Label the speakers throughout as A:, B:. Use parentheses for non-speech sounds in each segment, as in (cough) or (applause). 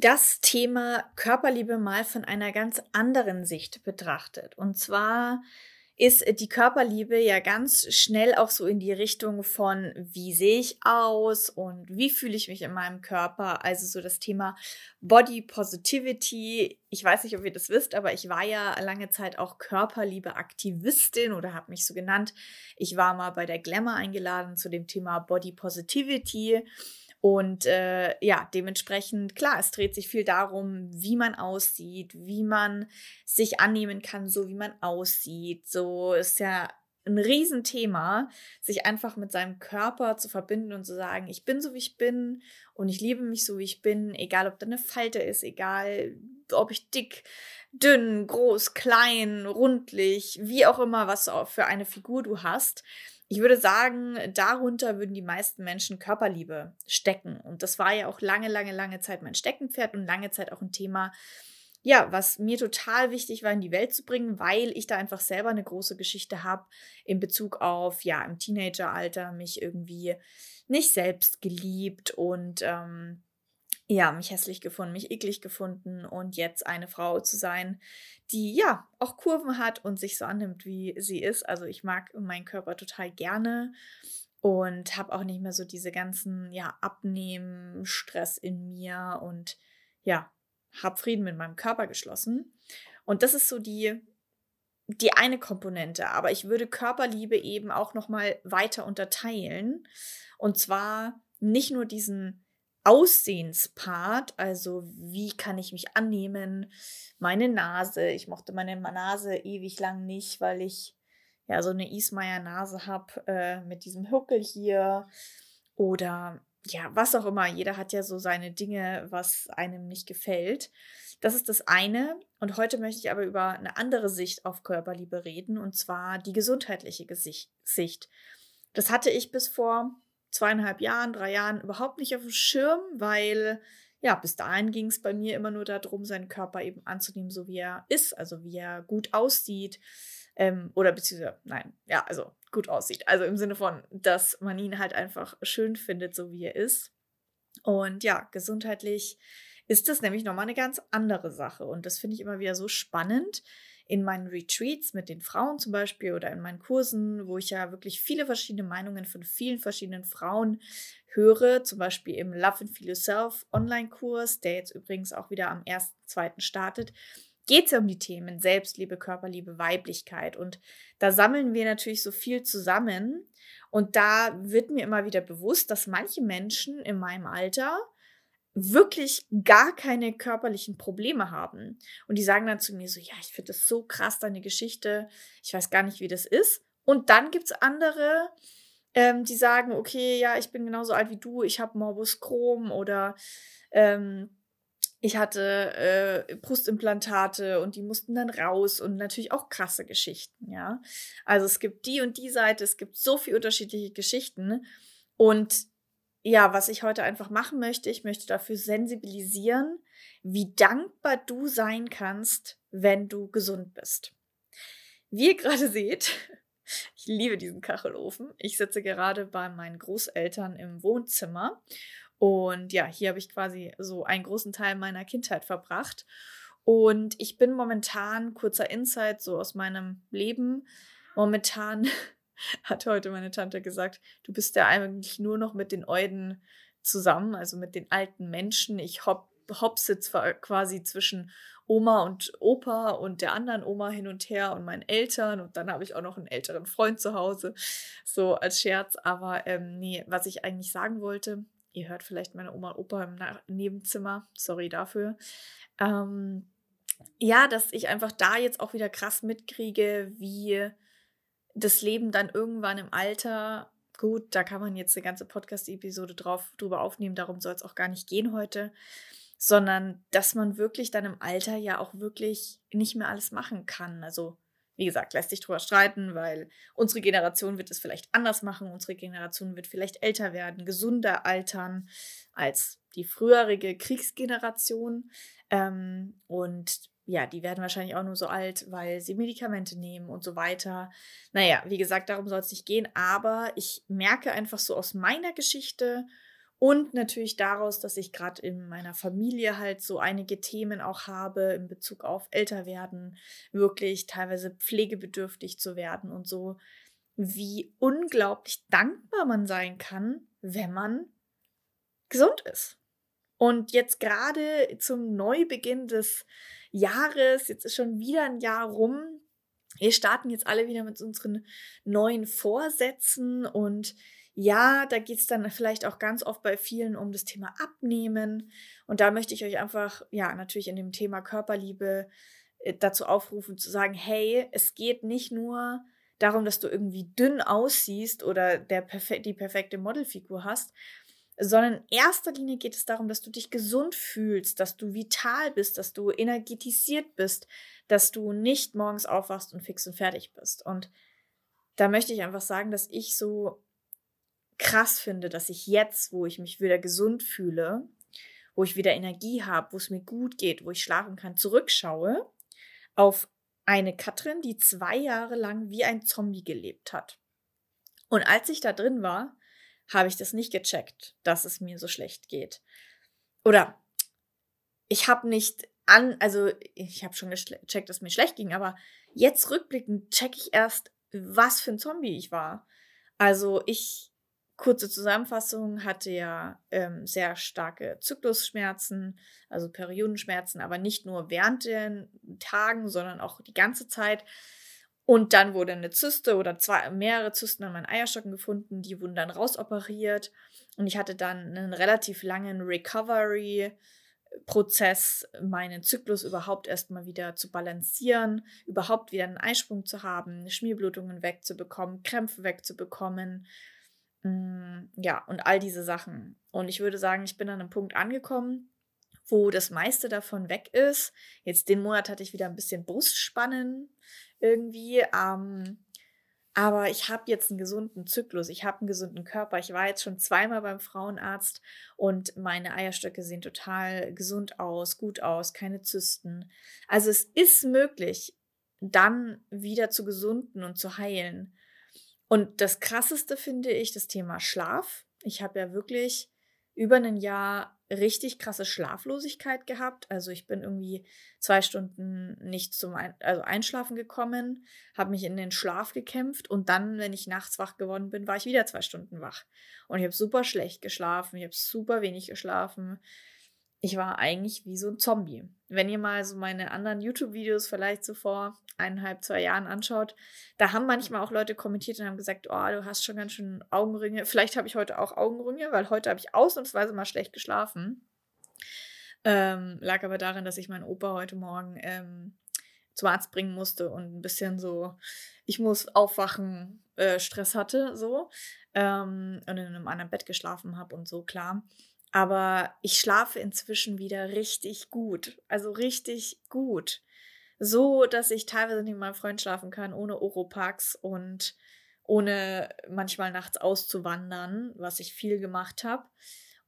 A: das Thema Körperliebe mal von einer ganz anderen Sicht betrachtet. Und zwar ist die Körperliebe ja ganz schnell auch so in die Richtung von, wie sehe ich aus und wie fühle ich mich in meinem Körper. Also so das Thema Body Positivity. Ich weiß nicht, ob ihr das wisst, aber ich war ja lange Zeit auch Körperliebe-Aktivistin oder habe mich so genannt. Ich war mal bei der Glamour eingeladen zu dem Thema Body Positivity und äh, ja, dementsprechend, klar, es dreht sich viel darum, wie man aussieht, wie man sich annehmen kann, so wie man aussieht. So ist ja ein Riesenthema, sich einfach mit seinem Körper zu verbinden und zu sagen, ich bin so, wie ich bin und ich liebe mich so, wie ich bin, egal ob da eine Falte ist, egal ob ich dick, dünn, groß, klein, rundlich, wie auch immer, was für eine Figur du hast. Ich würde sagen, darunter würden die meisten Menschen Körperliebe stecken. Und das war ja auch lange, lange, lange Zeit mein Steckenpferd und lange Zeit auch ein Thema, ja, was mir total wichtig war, in die Welt zu bringen, weil ich da einfach selber eine große Geschichte habe in Bezug auf, ja, im Teenageralter mich irgendwie nicht selbst geliebt und ähm, ja, mich hässlich gefunden, mich eklig gefunden und jetzt eine Frau zu sein, die ja auch Kurven hat und sich so annimmt, wie sie ist. Also ich mag meinen Körper total gerne und habe auch nicht mehr so diese ganzen ja Abnehmen, Stress in mir und ja, habe Frieden mit meinem Körper geschlossen. Und das ist so die die eine Komponente, aber ich würde Körperliebe eben auch noch mal weiter unterteilen und zwar nicht nur diesen Aussehenspart, also wie kann ich mich annehmen, meine Nase, ich mochte meine Nase ewig lang nicht, weil ich ja so eine Ismaier Nase habe äh, mit diesem Huckel hier oder ja, was auch immer. Jeder hat ja so seine Dinge, was einem nicht gefällt. Das ist das eine. Und heute möchte ich aber über eine andere Sicht auf Körperliebe reden, und zwar die gesundheitliche Sicht. Das hatte ich bis vor zweieinhalb Jahren, drei Jahren überhaupt nicht auf dem Schirm, weil ja, bis dahin ging es bei mir immer nur darum, seinen Körper eben anzunehmen, so wie er ist, also wie er gut aussieht. Ähm, oder beziehungsweise, nein, ja, also gut aussieht. Also im Sinne von, dass man ihn halt einfach schön findet, so wie er ist. Und ja, gesundheitlich ist das nämlich nochmal eine ganz andere Sache. Und das finde ich immer wieder so spannend, in meinen Retreats mit den Frauen zum Beispiel oder in meinen Kursen, wo ich ja wirklich viele verschiedene Meinungen von vielen verschiedenen Frauen höre, zum Beispiel im Love and Feel Yourself Online-Kurs, der jetzt übrigens auch wieder am 1.2. startet, geht es ja um die Themen Selbstliebe, Körperliebe, Weiblichkeit. Und da sammeln wir natürlich so viel zusammen. Und da wird mir immer wieder bewusst, dass manche Menschen in meinem Alter wirklich gar keine körperlichen Probleme haben. Und die sagen dann zu mir so, ja, ich finde das so krass, deine Geschichte, ich weiß gar nicht, wie das ist. Und dann gibt es andere, ähm, die sagen, okay, ja, ich bin genauso alt wie du, ich habe Morbus Crohn oder ähm, ich hatte äh, Brustimplantate und die mussten dann raus und natürlich auch krasse Geschichten, ja. Also es gibt die und die Seite, es gibt so viele unterschiedliche Geschichten und ja, was ich heute einfach machen möchte, ich möchte dafür sensibilisieren, wie dankbar du sein kannst, wenn du gesund bist. Wie ihr gerade seht, (laughs) ich liebe diesen Kachelofen. Ich sitze gerade bei meinen Großeltern im Wohnzimmer und ja, hier habe ich quasi so einen großen Teil meiner Kindheit verbracht. Und ich bin momentan, kurzer Insight so aus meinem Leben, momentan (laughs) hat heute meine Tante gesagt, du bist ja eigentlich nur noch mit den Euden zusammen, also mit den alten Menschen. Ich hop, hopse quasi zwischen Oma und Opa und der anderen Oma hin und her und meinen Eltern und dann habe ich auch noch einen älteren Freund zu Hause, so als Scherz. Aber ähm, nee, was ich eigentlich sagen wollte, ihr hört vielleicht meine Oma und Opa im Nebenzimmer, sorry dafür. Ähm, ja, dass ich einfach da jetzt auch wieder krass mitkriege, wie das Leben dann irgendwann im Alter, gut, da kann man jetzt eine ganze Podcast-Episode drüber aufnehmen, darum soll es auch gar nicht gehen heute, sondern dass man wirklich dann im Alter ja auch wirklich nicht mehr alles machen kann. Also, wie gesagt, lässt sich drüber streiten, weil unsere Generation wird es vielleicht anders machen, unsere Generation wird vielleicht älter werden, gesunder altern als die früherige Kriegsgeneration. Ähm, und ja, die werden wahrscheinlich auch nur so alt, weil sie Medikamente nehmen und so weiter. Naja, wie gesagt, darum soll es nicht gehen, aber ich merke einfach so aus meiner Geschichte Und natürlich daraus, dass ich gerade in meiner Familie halt so einige Themen auch habe in Bezug auf Älterwerden, wirklich teilweise pflegebedürftig zu werden und so, wie unglaublich dankbar man sein kann, wenn man gesund ist. Und jetzt gerade zum Neubeginn des Jahres, jetzt ist schon wieder ein Jahr rum, wir starten jetzt alle wieder mit unseren neuen Vorsätzen und ja, da geht es dann vielleicht auch ganz oft bei vielen um das Thema Abnehmen. Und da möchte ich euch einfach, ja, natürlich in dem Thema Körperliebe äh, dazu aufrufen, zu sagen, hey, es geht nicht nur darum, dass du irgendwie dünn aussiehst oder der perfe die perfekte Modelfigur hast, sondern in erster Linie geht es darum, dass du dich gesund fühlst, dass du vital bist, dass du energetisiert bist, dass du nicht morgens aufwachst und fix und fertig bist. Und da möchte ich einfach sagen, dass ich so krass finde, dass ich jetzt, wo ich mich wieder gesund fühle, wo ich wieder Energie habe, wo es mir gut geht, wo ich schlafen kann, zurückschaue auf eine Katrin, die zwei Jahre lang wie ein Zombie gelebt hat. Und als ich da drin war, habe ich das nicht gecheckt, dass es mir so schlecht geht. Oder ich habe nicht an, also ich habe schon gecheckt, dass es mir schlecht ging, aber jetzt rückblickend checke ich erst, was für ein Zombie ich war. Also ich Kurze Zusammenfassung, hatte ja ähm, sehr starke Zyklusschmerzen, also Periodenschmerzen, aber nicht nur während den Tagen, sondern auch die ganze Zeit. Und dann wurde eine Zyste oder zwei, mehrere Zysten an meinen Eierstöcken gefunden, die wurden dann rausoperiert. Und ich hatte dann einen relativ langen Recovery. Prozess, meinen Zyklus überhaupt erstmal wieder zu balancieren, überhaupt wieder einen Eisprung zu haben, Schmierblutungen wegzubekommen, Krämpfe wegzubekommen, Mm, ja, und all diese Sachen. Und ich würde sagen, ich bin an einem Punkt angekommen, wo das meiste davon weg ist. Jetzt den Monat hatte ich wieder ein bisschen Brustspannen irgendwie. Ähm, aber ich habe jetzt einen gesunden Zyklus, ich habe einen gesunden Körper. Ich war jetzt schon zweimal beim Frauenarzt und meine Eierstöcke sehen total gesund aus, gut aus, keine Zysten. Also es ist möglich, dann wieder zu gesunden und zu heilen. Und das Krasseste finde ich das Thema Schlaf. Ich habe ja wirklich über ein Jahr richtig krasse Schlaflosigkeit gehabt. Also ich bin irgendwie zwei Stunden nicht zum Ein also Einschlafen gekommen, habe mich in den Schlaf gekämpft und dann, wenn ich nachts wach geworden bin, war ich wieder zwei Stunden wach. Und ich habe super schlecht geschlafen, ich habe super wenig geschlafen ich war eigentlich wie so ein Zombie. Wenn ihr mal so meine anderen YouTube-Videos vielleicht so vor eineinhalb, zwei Jahren anschaut, da haben manchmal auch Leute kommentiert und haben gesagt, oh, du hast schon ganz schön Augenringe. Vielleicht habe ich heute auch Augenringe, weil heute habe ich ausnahmsweise mal schlecht geschlafen. Ähm, lag aber daran, dass ich meinen Opa heute Morgen ähm, zum Arzt bringen musste und ein bisschen so, ich muss aufwachen, äh, Stress hatte, so. Ähm, und in einem anderen Bett geschlafen habe und so, klar. Aber ich schlafe inzwischen wieder richtig gut. Also richtig gut. So, dass ich teilweise neben meinem Freund schlafen kann, ohne Oropax und ohne manchmal nachts auszuwandern, was ich viel gemacht habe.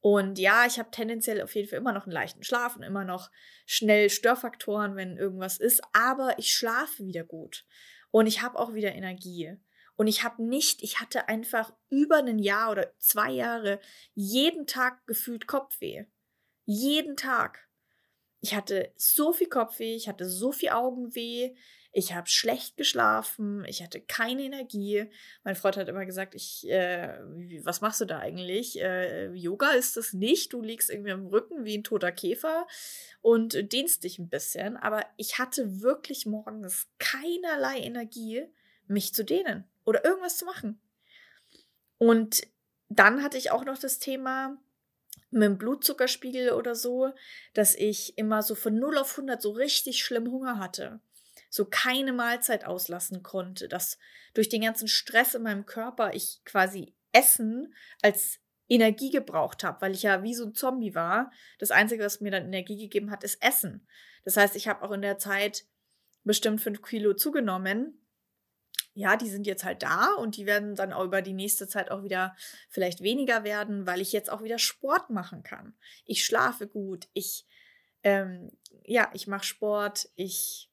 A: Und ja, ich habe tendenziell auf jeden Fall immer noch einen leichten Schlaf und immer noch schnell Störfaktoren, wenn irgendwas ist, aber ich schlafe wieder gut und ich habe auch wieder Energie. Und ich habe nicht, ich hatte einfach über ein Jahr oder zwei Jahre jeden Tag gefühlt Kopfweh. Jeden Tag. Ich hatte so viel Kopfweh, ich hatte so viel Augenweh, ich habe schlecht geschlafen, ich hatte keine Energie. Mein Freund hat immer gesagt, ich, äh, was machst du da eigentlich? Äh, Yoga ist das nicht, du liegst irgendwie am Rücken wie ein toter Käfer und dehnst dich ein bisschen. Aber ich hatte wirklich morgens keinerlei Energie, mich zu dehnen oder irgendwas zu machen. Und dann hatte ich auch noch das Thema mit dem Blutzuckerspiegel oder so, dass ich immer so von 0 auf 100 so richtig schlimm Hunger hatte. So keine Mahlzeit auslassen konnte, dass durch den ganzen Stress in meinem Körper ich quasi Essen als Energie gebraucht habe, weil ich ja wie so ein Zombie war. Das Einzige, was mir dann Energie gegeben hat, ist Essen. Das heißt, ich habe auch in der Zeit bestimmt fünf Kilo zugenommen, ja, die sind jetzt halt da und die werden dann auch über die nächste Zeit auch wieder vielleicht weniger werden, weil ich jetzt auch wieder Sport machen kann. Ich schlafe gut, ich, ähm, ja, ich mache Sport, ich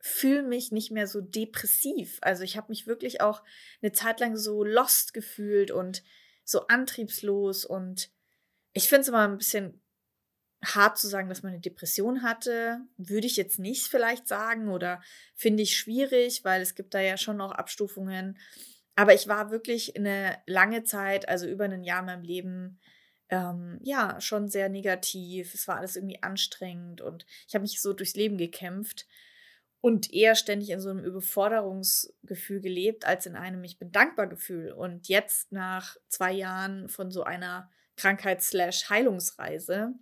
A: fühle mich nicht mehr so depressiv. Also ich habe mich wirklich auch eine Zeit lang so lost gefühlt und so antriebslos und ich finde es immer ein bisschen hart zu sagen, dass man eine Depression hatte. Würde ich jetzt nicht vielleicht sagen oder finde ich schwierig, weil es gibt da ja schon noch Abstufungen. Aber ich war wirklich eine lange Zeit, also über ein Jahr in meinem Leben, ähm, ja, schon sehr negativ. Es war alles irgendwie anstrengend und ich habe mich so durchs Leben gekämpft und eher ständig in so einem Überforderungsgefühl gelebt, als in einem Ich bin dankbar Gefühl. Und jetzt nach zwei Jahren von so einer Krankheits-Heilungsreise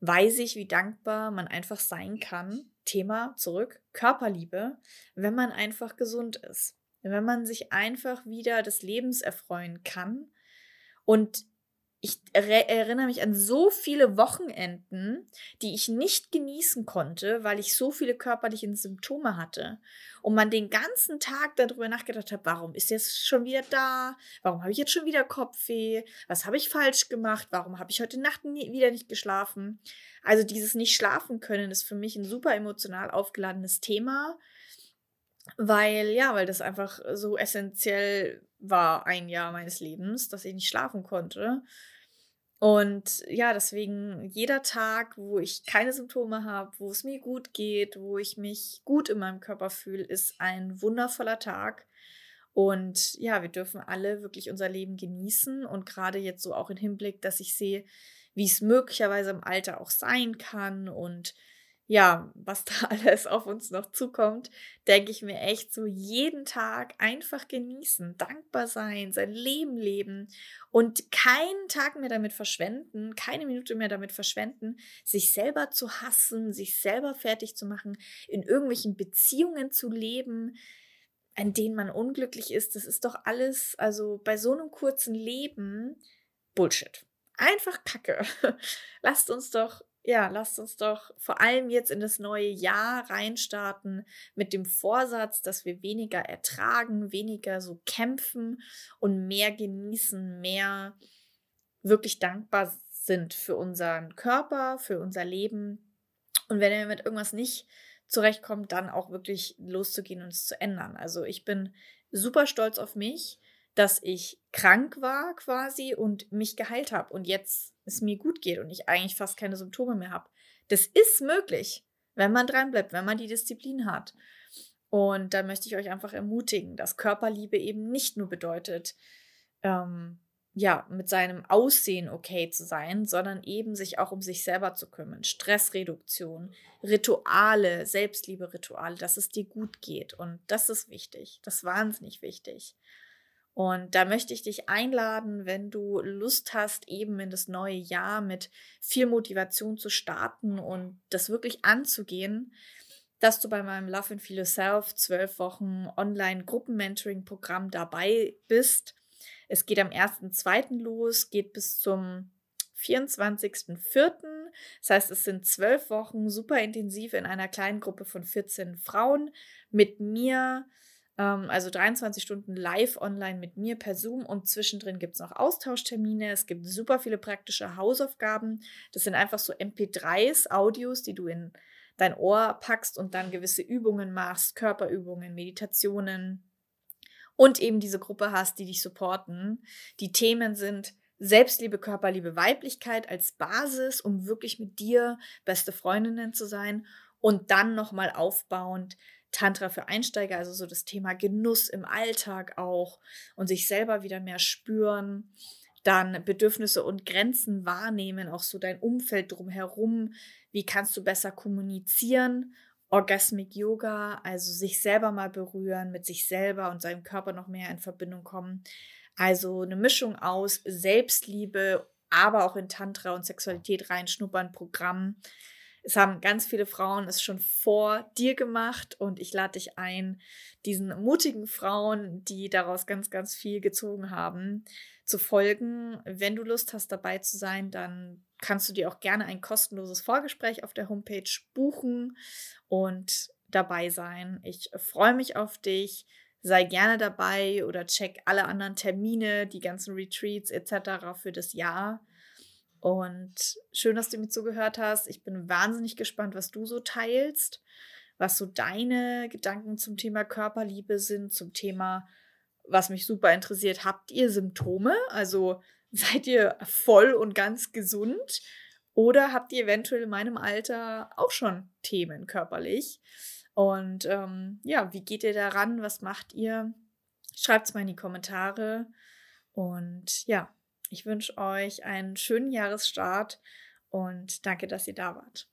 A: weiß ich, wie dankbar man einfach sein kann. Thema zurück, Körperliebe, wenn man einfach gesund ist. Wenn man sich einfach wieder des Lebens erfreuen kann und ich erinnere mich an so viele Wochenenden, die ich nicht genießen konnte, weil ich so viele körperliche Symptome hatte. Und man den ganzen Tag darüber nachgedacht hat, warum ist jetzt schon wieder da? Warum habe ich jetzt schon wieder Kopfweh? Was habe ich falsch gemacht? Warum habe ich heute Nacht nie, wieder nicht geschlafen? Also dieses nicht schlafen können ist für mich ein super emotional aufgeladenes Thema, weil ja, weil das einfach so essentiell war ein Jahr meines Lebens, dass ich nicht schlafen konnte. Und ja, deswegen jeder Tag, wo ich keine Symptome habe, wo es mir gut geht, wo ich mich gut in meinem Körper fühle, ist ein wundervoller Tag. Und ja, wir dürfen alle wirklich unser Leben genießen und gerade jetzt so auch im Hinblick, dass ich sehe, wie es möglicherweise im Alter auch sein kann und ja, was da (laughs) alles auf uns noch zukommt, denke ich mir echt so jeden Tag einfach genießen, dankbar sein, sein Leben leben und keinen Tag mehr damit verschwenden, keine Minute mehr damit verschwenden, sich selber zu hassen, sich selber fertig zu machen, in irgendwelchen Beziehungen zu leben, an denen man unglücklich ist. Das ist doch alles, also bei so einem kurzen Leben, Bullshit. Einfach Kacke. (laughs) Lasst uns doch ja, lasst uns doch vor allem jetzt in das neue Jahr reinstarten mit dem Vorsatz, dass wir weniger ertragen, weniger so kämpfen und mehr genießen, mehr wirklich dankbar sind für unseren Körper, für unser Leben. Und wenn wir mit irgendwas nicht zurechtkommt, dann auch wirklich loszugehen und es zu ändern. Also ich bin super stolz auf mich, dass ich krank war quasi und mich geheilt habe und jetzt es mir gut geht und ich eigentlich fast keine Symptome mehr habe. Das ist möglich, wenn man dranbleibt, wenn man die Disziplin hat. Und da möchte ich euch einfach ermutigen, dass Körperliebe eben nicht nur bedeutet, ähm, ja, mit seinem Aussehen okay zu sein, sondern eben sich auch um sich selber zu kümmern. Stressreduktion, Rituale, Selbstliebe-Rituale, dass es dir gut geht. Und das ist wichtig. Das ist wahnsinnig wichtig. Und da möchte ich dich einladen, wenn du Lust hast, eben in das neue Jahr mit viel Motivation zu starten und das wirklich anzugehen, dass du bei meinem Love and Feel Yourself zwölf Wochen Online-Gruppen-Mentoring-Programm dabei bist. Es geht am 1.2. los, geht bis zum 24.04. Das heißt, es sind zwölf Wochen super intensiv in einer kleinen Gruppe von 14 Frauen mit mir also 23 Stunden live online mit mir per Zoom und zwischendrin gibt es noch Austauschtermine. Es gibt super viele praktische Hausaufgaben. Das sind einfach so MP3s, Audios, die du in dein Ohr packst und dann gewisse Übungen machst, Körperübungen, Meditationen und eben diese Gruppe hast, die dich supporten. Die Themen sind Selbstliebe, Körperliebe, Weiblichkeit als Basis, um wirklich mit dir beste Freundinnen zu sein und dann nochmal aufbauend Tantra für Einsteiger, also so das Thema Genuss im Alltag auch und sich selber wieder mehr spüren. Dann Bedürfnisse und Grenzen wahrnehmen, auch so dein Umfeld drumherum. Wie kannst du besser kommunizieren? Orgasmic Yoga, also sich selber mal berühren, mit sich selber und seinem Körper noch mehr in Verbindung kommen. Also eine Mischung aus Selbstliebe, aber auch in Tantra und Sexualität reinschnuppern, Programm es haben ganz viele Frauen es schon vor dir gemacht und ich lade dich ein, diesen mutigen Frauen, die daraus ganz, ganz viel gezogen haben, zu folgen. Wenn du Lust hast, dabei zu sein, dann kannst du dir auch gerne ein kostenloses Vorgespräch auf der Homepage buchen und dabei sein. Ich freue mich auf dich. Sei gerne dabei oder check alle anderen Termine, die ganzen Retreats etc. für das Jahr. Und schön, dass du mir zugehört hast. Ich bin wahnsinnig gespannt, was du so teilst, was so deine Gedanken zum Thema Körperliebe sind, zum Thema, was mich super interessiert. Habt ihr Symptome? Also (laughs) Seid ihr voll und ganz gesund? Oder habt ihr eventuell in meinem Alter auch schon Themen körperlich? Und ähm, ja, wie geht ihr daran? Was macht ihr? Schreibt es mal in die Kommentare. Und ja, ich wünsche euch einen schönen Jahresstart und danke, dass ihr da wart.